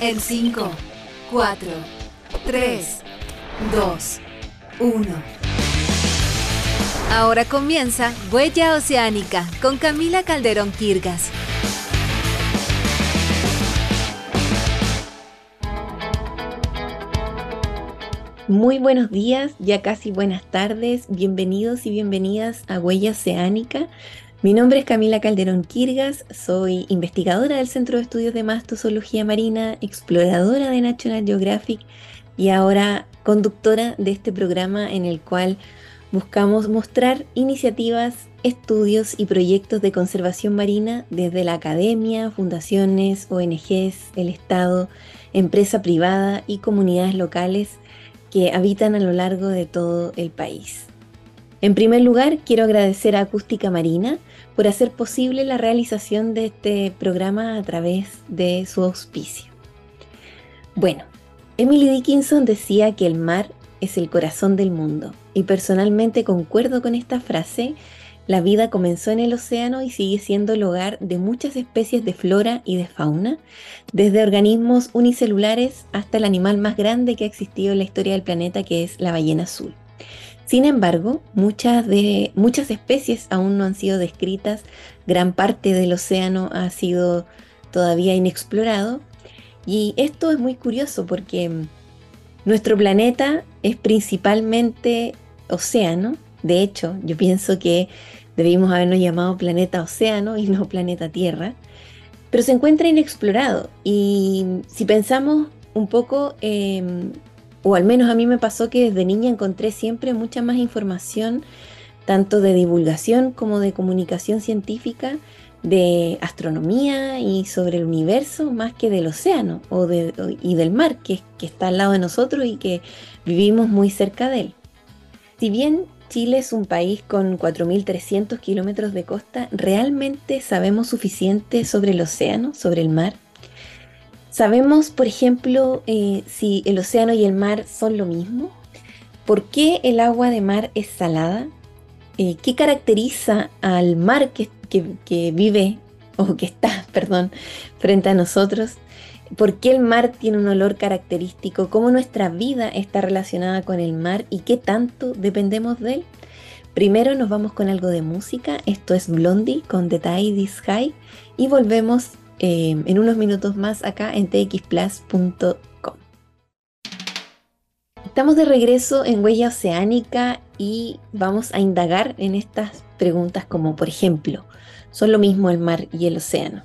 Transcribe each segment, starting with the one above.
En 5, 4, 3, 2, 1. Ahora comienza Huella Oceánica con Camila Calderón Quirgas. Muy buenos días, ya casi buenas tardes, bienvenidos y bienvenidas a Huella Oceánica. Mi nombre es Camila Calderón Quirgas, soy investigadora del Centro de Estudios de Mastozoología Marina, exploradora de National Geographic y ahora conductora de este programa en el cual buscamos mostrar iniciativas, estudios y proyectos de conservación marina desde la academia, fundaciones, ONGs, el Estado, empresa privada y comunidades locales que habitan a lo largo de todo el país. En primer lugar, quiero agradecer a Acústica Marina por hacer posible la realización de este programa a través de su auspicio. Bueno, Emily Dickinson decía que el mar es el corazón del mundo y personalmente concuerdo con esta frase. La vida comenzó en el océano y sigue siendo el hogar de muchas especies de flora y de fauna, desde organismos unicelulares hasta el animal más grande que ha existido en la historia del planeta, que es la ballena azul. Sin embargo, muchas, de, muchas especies aún no han sido descritas, gran parte del océano ha sido todavía inexplorado. Y esto es muy curioso porque nuestro planeta es principalmente océano, de hecho yo pienso que debimos habernos llamado planeta océano y no planeta Tierra, pero se encuentra inexplorado. Y si pensamos un poco em, o al menos a mí me pasó que desde niña encontré siempre mucha más información, tanto de divulgación como de comunicación científica, de astronomía y sobre el universo, más que del océano o y del mar, que, que está al lado de nosotros y que vivimos muy cerca de él. Si bien Chile es un país con 4.300 kilómetros de costa, ¿realmente sabemos suficiente sobre el océano, sobre el mar? ¿Sabemos, por ejemplo, eh, si el océano y el mar son lo mismo? ¿Por qué el agua de mar es salada? Eh, ¿Qué caracteriza al mar que, vive o que está, perdón, frente a nosotros? ¿Por qué el mar tiene un olor característico? ¿Cómo nuestra vida está relacionada con el mar y qué tanto dependemos de él? Primero nos vamos con algo de música. Esto es Blondie con The Tide is High y volvemos Em, en unos minutos más acá en txplus.com. Estamos de regreso en Huella Oceánica y vamos a indagar en estas preguntas como por ejemplo, ¿son lo mismo el mar y el océano?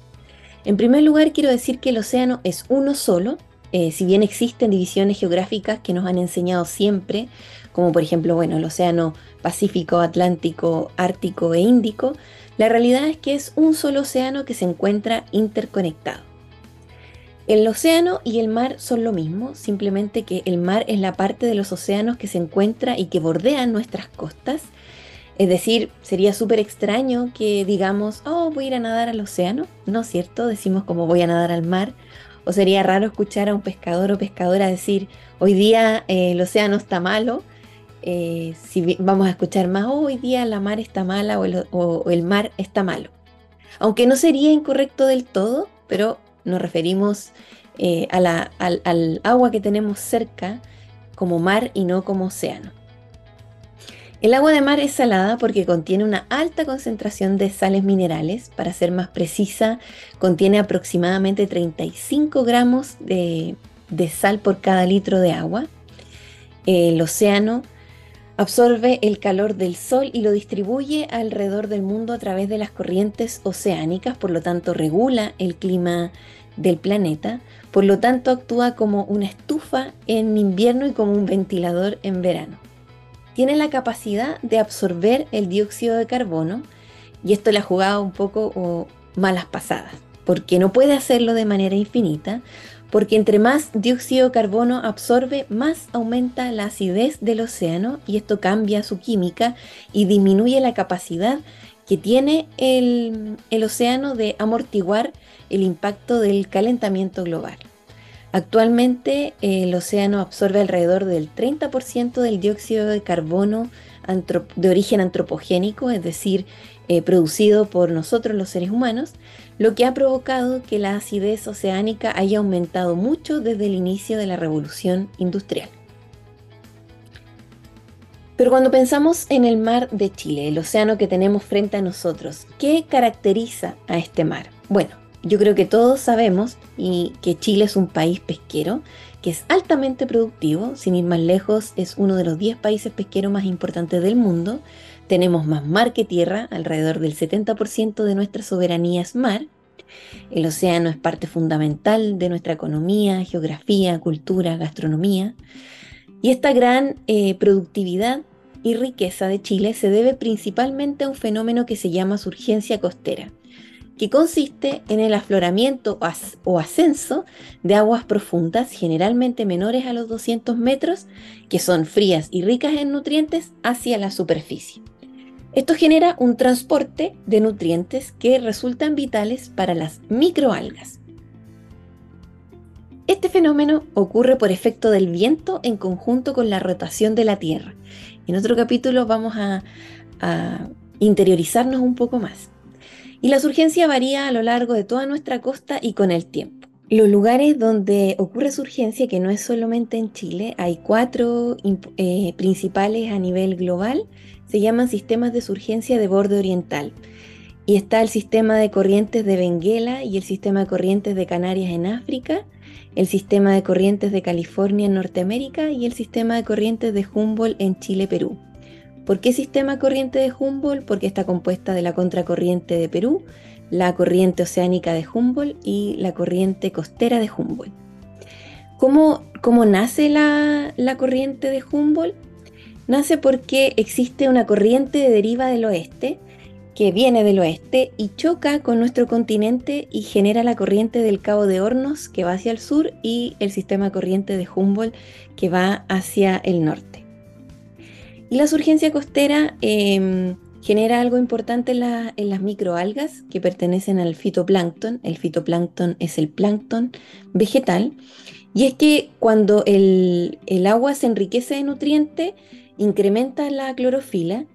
En primer lugar quiero decir que el océano es uno solo, eh, si bien existen divisiones geográficas que nos han enseñado siempre, como por ejemplo, bueno, el océano Pacífico, Atlántico, Ártico e Índico, la realidad es que es un solo océano que se encuentra interconectado. El océano y el mar son lo mismo, simplemente que el mar es la parte de los océanos que se encuentra y que bordean nuestras costas. Es decir, sería súper extraño que digamos, oh, voy a ir a nadar al océano. No es cierto, decimos como voy a nadar al mar. O sería raro escuchar a un pescador o pescadora decir, hoy día eh, el océano está malo eh, si vamos a escuchar más, oh, hoy día la mar está mala o el, mar está malo. Aunque no sería incorrecto del todo, pero nos referimos eh, al, agua que tenemos cerca como mar y no como océano. El agua de mar es salada porque contiene una alta concentración de sales minerales. Para ser más precisa, contiene aproximadamente 35 gramos de sal por cada litro de agua. El océano Absorbe el calor del Sol y lo distribuye alrededor del mundo a través de las corrientes oceánicas, por lo tanto regula el clima del planeta, por lo tanto actúa como una estufa en invierno y como un ventilador en verano. Tiene la capacidad de absorber el dióxido de carbono y esto le ha jugado un poco malas pasadas, porque no puede hacerlo de manera infinita, porque entre más dióxido de carbono absorbe, más aumenta la acidez del océano y esto cambia su química y disminuye la capacidad que tiene el, océano de amortiguar el impacto del calentamiento global. Actualmente el océano absorbe alrededor del 30% del dióxido de carbono de origen antropogénico, es decir, eh, producido por nosotros los seres humanos, lo que ha provocado que la acidez oceánica haya aumentado mucho desde el inicio de la revolución industrial. Pero cuando pensamos en el mar de Chile, el océano que tenemos frente a nosotros, ¿qué caracteriza a este mar? Bueno, yo creo que todos sabemos y que Chile es un país pesquero, que es altamente productivo, sin ir más lejos, es uno de los 10 países pesqueros más importantes del mundo. Tenemos más mar que tierra, alrededor del 70% de nuestra soberanía es mar. El océano es parte fundamental de nuestra economía, geografía, cultura, gastronomía. Y esta gran eh, productividad y riqueza de Chile se debe principalmente a un fenómeno que se llama surgencia costera que consiste en el afloramiento o ascenso de aguas profundas, generalmente menores a los 200 metros, que son frías y ricas en nutrientes, hacia la superficie. Esto genera un transporte de nutrientes que resultan vitales para las microalgas. Este fenómeno ocurre por efecto del viento en conjunto con la rotación de la Tierra. En otro capítulo vamos a, interiorizarnos un poco más y la surgencia varía a lo largo de toda nuestra costa y con el tiempo. Los lugares donde ocurre surgencia, que no es solamente en Chile, hay cuatro eh, principales a nivel global, se llaman sistemas de surgencia de borde oriental. Y está el sistema de corrientes de Benguela y el sistema de corrientes de Canarias en África, el sistema de corrientes de California en Norteamérica y el sistema de corrientes de Humboldt en Chile-Perú. ¿Por qué sistema corriente de Humboldt? Porque está compuesta de la contracorriente de Perú, la corriente oceánica de Humboldt y la corriente costera de Humboldt. ¿Cómo, cómo nace la, la corriente de Humboldt? Nace porque existe una corriente de deriva del oeste que viene del oeste y choca con nuestro continente y genera la corriente del Cabo de Hornos que va hacia el sur y el sistema corriente de Humboldt que va hacia el norte. Y la surgencia costera em, genera algo importante en, las microalgas que pertenecen al fitoplancton. El fitoplancton es el plancton vegetal. Y es que cuando el, agua se enriquece de nutrientes, incrementa la clorofila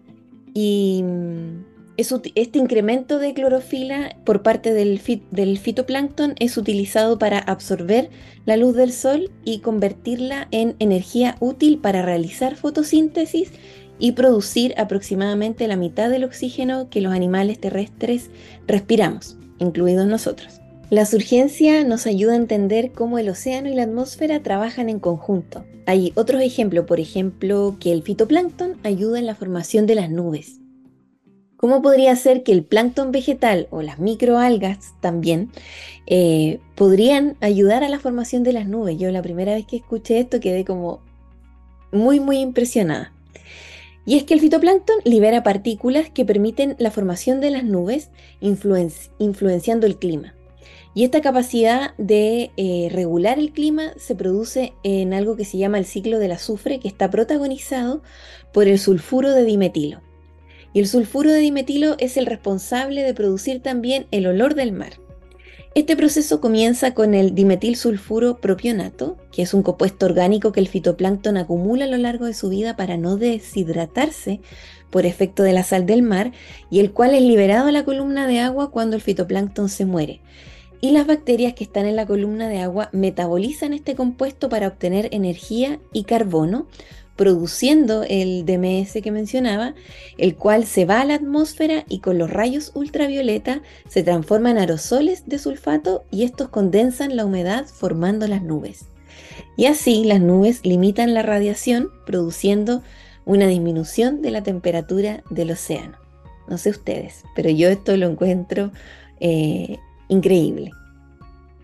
y mm, este incremento de clorofila por parte del, del, fitoplancton es utilizado para absorber la luz del sol y convertirla en energía útil para realizar fotosíntesis y producir aproximadamente la mitad del oxígeno que los animales terrestres respiramos, incluidos nosotros. La surgencia nos ayuda a entender cómo el océano y la atmósfera trabajan en conjunto. Hay otros ejemplos, por ejemplo, que el fitoplancton ayuda en la formación de las nubes. ¿Cómo podría ser que el plancton vegetal o las microalgas también eh, podrían ayudar a la formación de las nubes? Yo la primera vez que escuché esto quedé como muy, muy impresionada. Y es que el fitoplancton libera partículas que permiten la formación de las nubes, influenciando el clima. Y esta capacidad de eh, regular el clima se produce en algo que se llama el ciclo del azufre, que está protagonizado por el sulfuro de dimetilo. Y el sulfuro de dimetilo es el responsable de producir también el olor del mar. Este proceso comienza con el dimetilsulfuro propionato, que es un compuesto orgánico que el fitoplancton acumula a lo largo de su vida para no deshidratarse por efecto de la sal del mar y el cual es liberado a la columna de agua cuando el fitoplancton se muere. Y las bacterias que están en la columna de agua metabolizan este compuesto para obtener energía y carbono, produciendo el DMS que mencionaba, el cual se va a la atmósfera y con los rayos ultravioleta se transforma en aerosoles de sulfato y estos condensan la humedad formando las nubes. Y así las nubes limitan la radiación produciendo una disminución de la temperatura del océano. No sé ustedes, pero yo esto lo encuentro eh, increíble.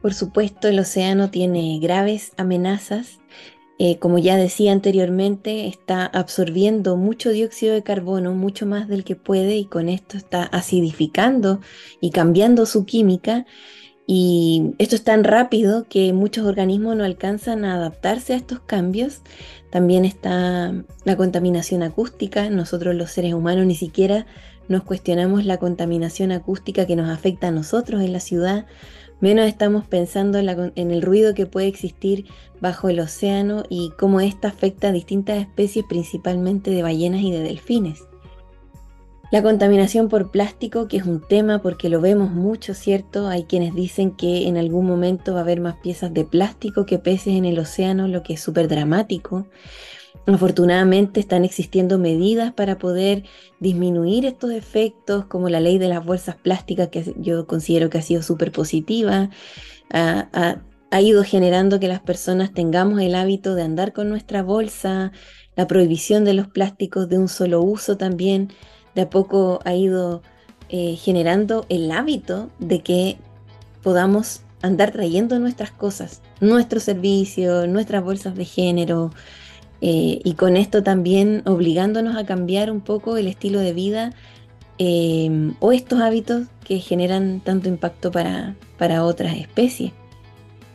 Por supuesto, el océano tiene graves amenazas eh, como ya decía anteriormente, está absorbiendo mucho dióxido de carbono, mucho más del que puede, y con esto está acidificando y cambiando su química. Y esto es tan rápido que muchos organismos no alcanzan a adaptarse a estos cambios. También está la contaminación acústica. Nosotros los seres humanos ni siquiera nos cuestionamos la contaminación acústica que nos afecta a nosotros en la ciudad menos estamos pensando en, el ruido que puede existir bajo el océano y cómo ésta afecta a distintas especies, principalmente de ballenas y de delfines. La contaminación por plástico, que es un tema porque lo vemos mucho, ¿cierto? Hay quienes dicen que en algún momento va a haber más piezas de plástico que peces en el océano, lo que es súper dramático. Afortunadamente están existiendo medidas para poder disminuir estos efectos, como la ley de las bolsas plásticas, que yo considero que ha sido súper positiva. Ha, ido generando que las personas tengamos el hábito de andar con nuestra bolsa, la prohibición de los plásticos de un solo uso también de a poco ha ido eh, generando el hábito de que podamos andar trayendo nuestras cosas, nuestros servicios, nuestras bolsas de género, eh, y con esto también obligándonos a cambiar un poco el estilo de vida eh, o estos hábitos que generan tanto impacto para, para otras especies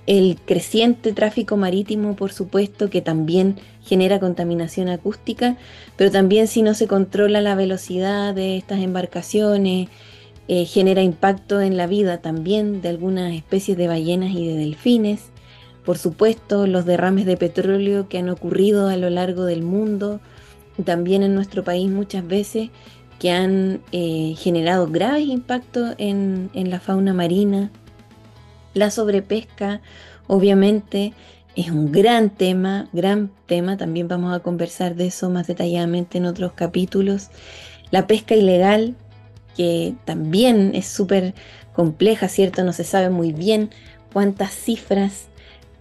el creciente tráfico marítimo, por supuesto, que también genera contaminación acústica, pero también si no se controla la velocidad de estas embarcaciones, eh, genera impacto en la vida también de algunas especies de ballenas y de delfines. Por supuesto, los derrames de petróleo que han ocurrido a lo largo del mundo, también en nuestro país muchas veces, que han eh, generado graves impactos en la fauna marina, la sobrepesca, obviamente, es un gran tema, gran tema, también vamos a conversar de eso más detalladamente en otros capítulos. La pesca ilegal, que también es súper compleja, ¿cierto? No se sabe muy bien cuántas cifras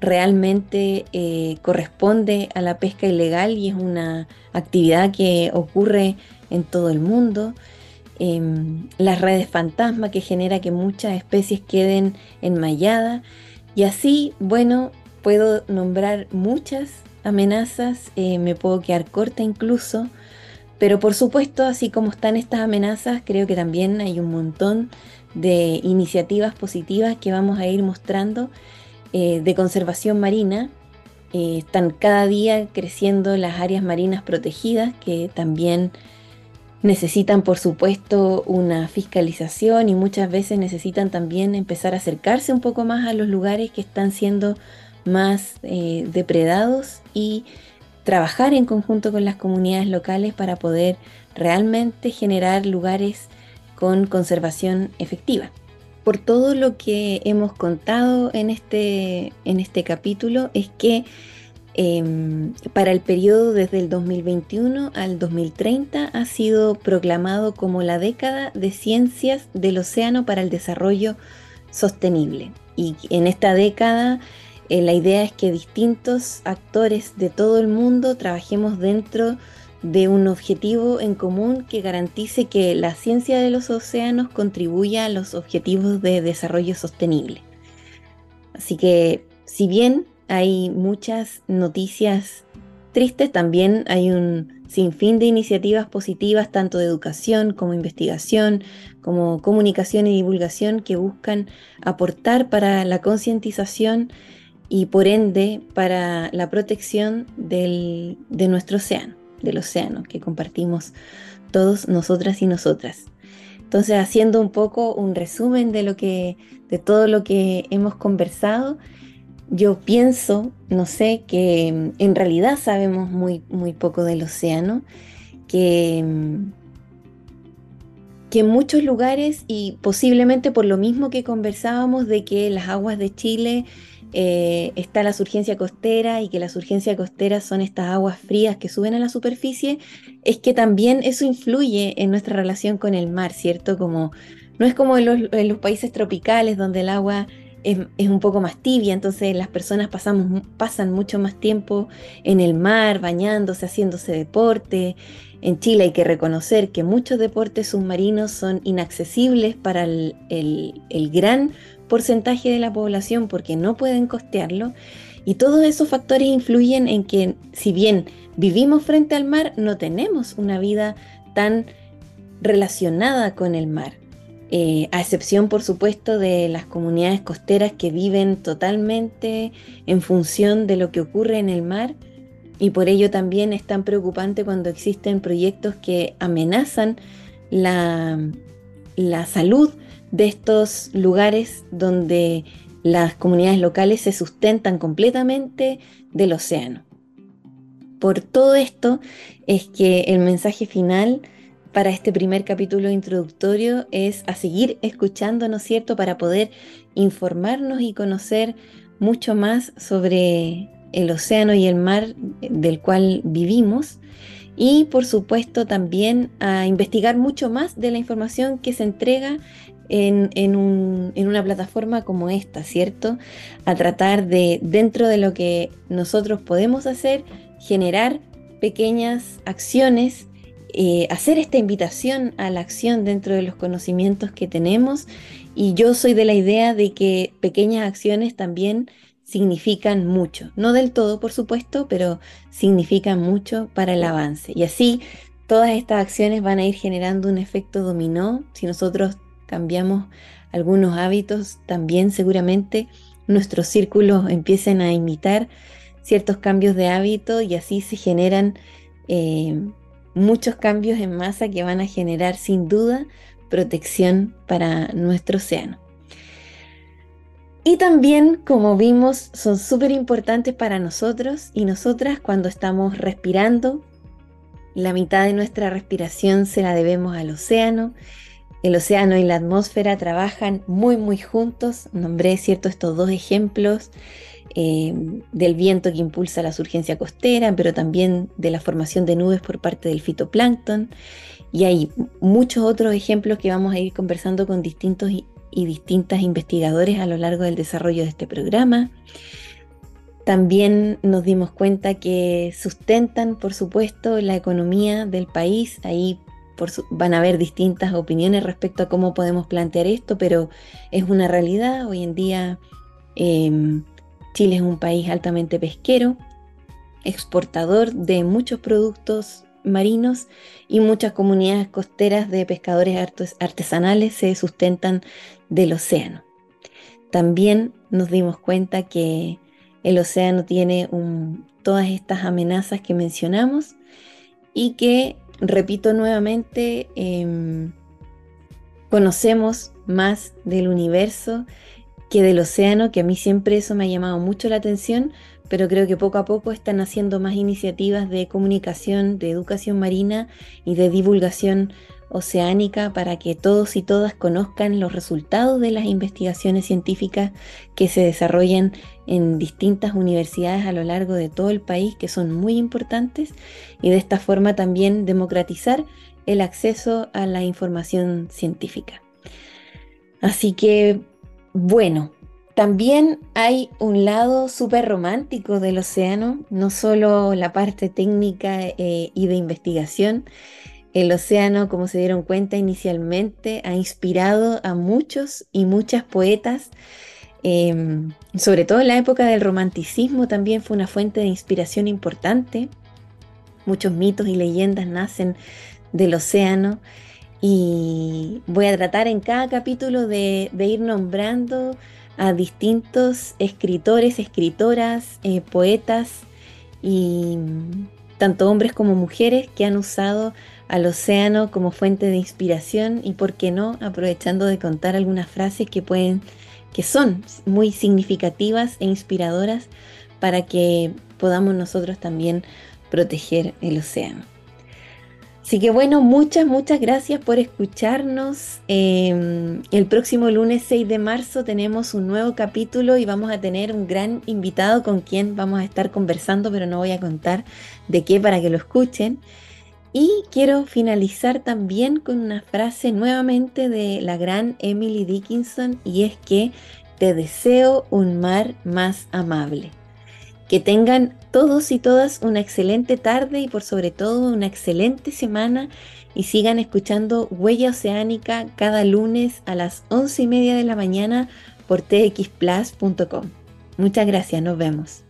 realmente eh, corresponde a la pesca ilegal y es una actividad que ocurre en todo el mundo. Em, las redes fantasma que genera que muchas especies queden enmayadas. Y así, bueno, puedo nombrar muchas amenazas, eh, me puedo quedar corta incluso, pero por supuesto, así como están estas amenazas, creo que también hay un montón de iniciativas positivas que vamos a ir mostrando eh, de conservación marina. Eh, están cada día creciendo las áreas marinas protegidas, que también necesitan por supuesto una fiscalización y muchas veces necesitan también empezar a acercarse un poco más a los lugares que están siendo más eh, depredados y trabajar en conjunto con las comunidades locales para poder realmente generar lugares con conservación efectiva. Por todo lo que hemos contado en este, en este capítulo es que Em, para el periodo desde el 2021 al 2030 ha sido proclamado como la década de ciencias del océano para el desarrollo sostenible. Y en esta década eh, la idea es que distintos actores de todo el mundo trabajemos dentro de un objetivo en común que garantice que la ciencia de los océanos contribuya a los objetivos de desarrollo sostenible. Así que si bien hay muchas noticias tristes, también hay un sinfín de iniciativas positivas, tanto de educación como investigación, como comunicación y divulgación, que buscan aportar para la concientización y por ende para la protección de nuestro océano, del océano que compartimos todos nosotras y nosotras. Entonces, haciendo un poco un resumen de lo que, de todo lo que hemos conversado, yo pienso, no sé, que mm, en realidad sabemos muy, muy poco del océano, que, mm, que en muchos lugares, y posiblemente por lo mismo que conversábamos de que las aguas de Chile eh, está la surgencia costera y que la surgencia costera son estas aguas frías que suben a la superficie, es que también eso influye en nuestra relación con el mar, ¿cierto? Como no es como en los países tropicales donde el agua es, un poco más tibia, entonces las personas pasan mucho más tiempo en el mar, bañándose, haciéndose deporte. En Chile hay que reconocer que muchos deportes submarinos son inaccesibles para el gran porcentaje de la población porque no pueden costearlo. Y todos esos factores influyen en que si bien vivimos frente al mar, no tenemos una vida tan relacionada con el mar. Eh, a excepción por supuesto de las comunidades costeras que viven totalmente en función de lo que ocurre en el mar y por ello también es tan preocupante cuando existen proyectos que amenazan la, la salud de estos lugares donde las comunidades locales se sustentan completamente del océano. Por todo esto es que el mensaje final para este primer capítulo introductorio es a seguir escuchando, ¿no es cierto?, para poder informarnos y conocer mucho más sobre el océano y el mar del cual vivimos y por supuesto también a investigar mucho más de la información que se entrega en, una plataforma como esta, ¿cierto? A tratar de, dentro de lo que nosotros podemos hacer, generar pequeñas acciones, eh, hacer esta invitación a la acción dentro de los conocimientos que tenemos. Y yo soy de la idea de que pequeñas acciones también significan mucho. No del todo, por supuesto, pero significan mucho para el avance. Y así todas estas acciones van a ir generando un efecto dominó. Si nosotros cambiamos algunos hábitos, también seguramente nuestros círculos empiecen a imitar ciertos cambios de hábito y así se generan eh, muchos cambios en masa que van a generar sin duda protección para nuestro océano. Y también, como vimos, son súper importantes para nosotros y nosotras cuando estamos respirando. La mitad de nuestra respiración se la debemos al océano el océano y la atmósfera trabajan muy, muy juntos. Nombré, cierto, estos dos ejemplos eh, del viento que impulsa la surgencia costera, pero también de la formación de nubes por parte del fitoplancton. Y hay muchos otros ejemplos que vamos a ir conversando con distintos y, y distintas investigadores a lo largo del desarrollo de este programa. También nos dimos cuenta que sustentan, por supuesto, la economía del país. Ahí van a haber distintas opiniones respecto a cómo podemos plantear esto, pero es una realidad. Hoy en día em, Chile es un país altamente pesquero, exportador de muchos productos marinos y muchas comunidades costeras de pescadores artesanales se sustentan del océano. También nos dimos cuenta que el océano tiene todas estas amenazas que mencionamos y que repito nuevamente, em, conocemos más del universo que del océano, que a mí siempre eso me ha llamado mucho la atención, pero creo que poco a poco están haciendo más iniciativas de comunicación, de educación marina y de divulgación oceánica para que todos y todas conozcan los resultados de las investigaciones científicas que se desarrollan en distintas universidades a lo largo de todo el país, que son muy importantes, y de esta forma también democratizar el acceso a la información científica. Así que, bueno, también hay un lado súper romántico del océano, no solo la parte técnica eh, y de investigación, el océano, como se dieron cuenta inicialmente, ha inspirado a muchos y muchas poetas. Em, sobre todo en la época del romanticismo también fue una fuente de inspiración importante. Muchos mitos y leyendas nacen del océano y voy a tratar en cada capítulo de, ir nombrando a distintos escritores, escritoras, eh, poetas y tanto hombres como mujeres que han usado al océano como fuente de inspiración y, por qué no, aprovechando de contar algunas frases que pueden, que son muy significativas e inspiradoras para que podamos nosotros también proteger el océano. Así que bueno, muchas, muchas gracias por escucharnos. Em, el próximo lunes 6 de marzo tenemos un nuevo capítulo y vamos a tener un gran invitado con quien vamos a estar conversando, pero no voy a contar de qué para que lo escuchen. Y quiero finalizar también con una frase nuevamente de la gran Emily Dickinson y es que te deseo un mar más amable. Que tengan todos y todas una excelente tarde y por sobre todo una excelente semana y sigan escuchando Huella Oceánica cada lunes a las once y media de la mañana por txplus.com. Muchas gracias, nos vemos.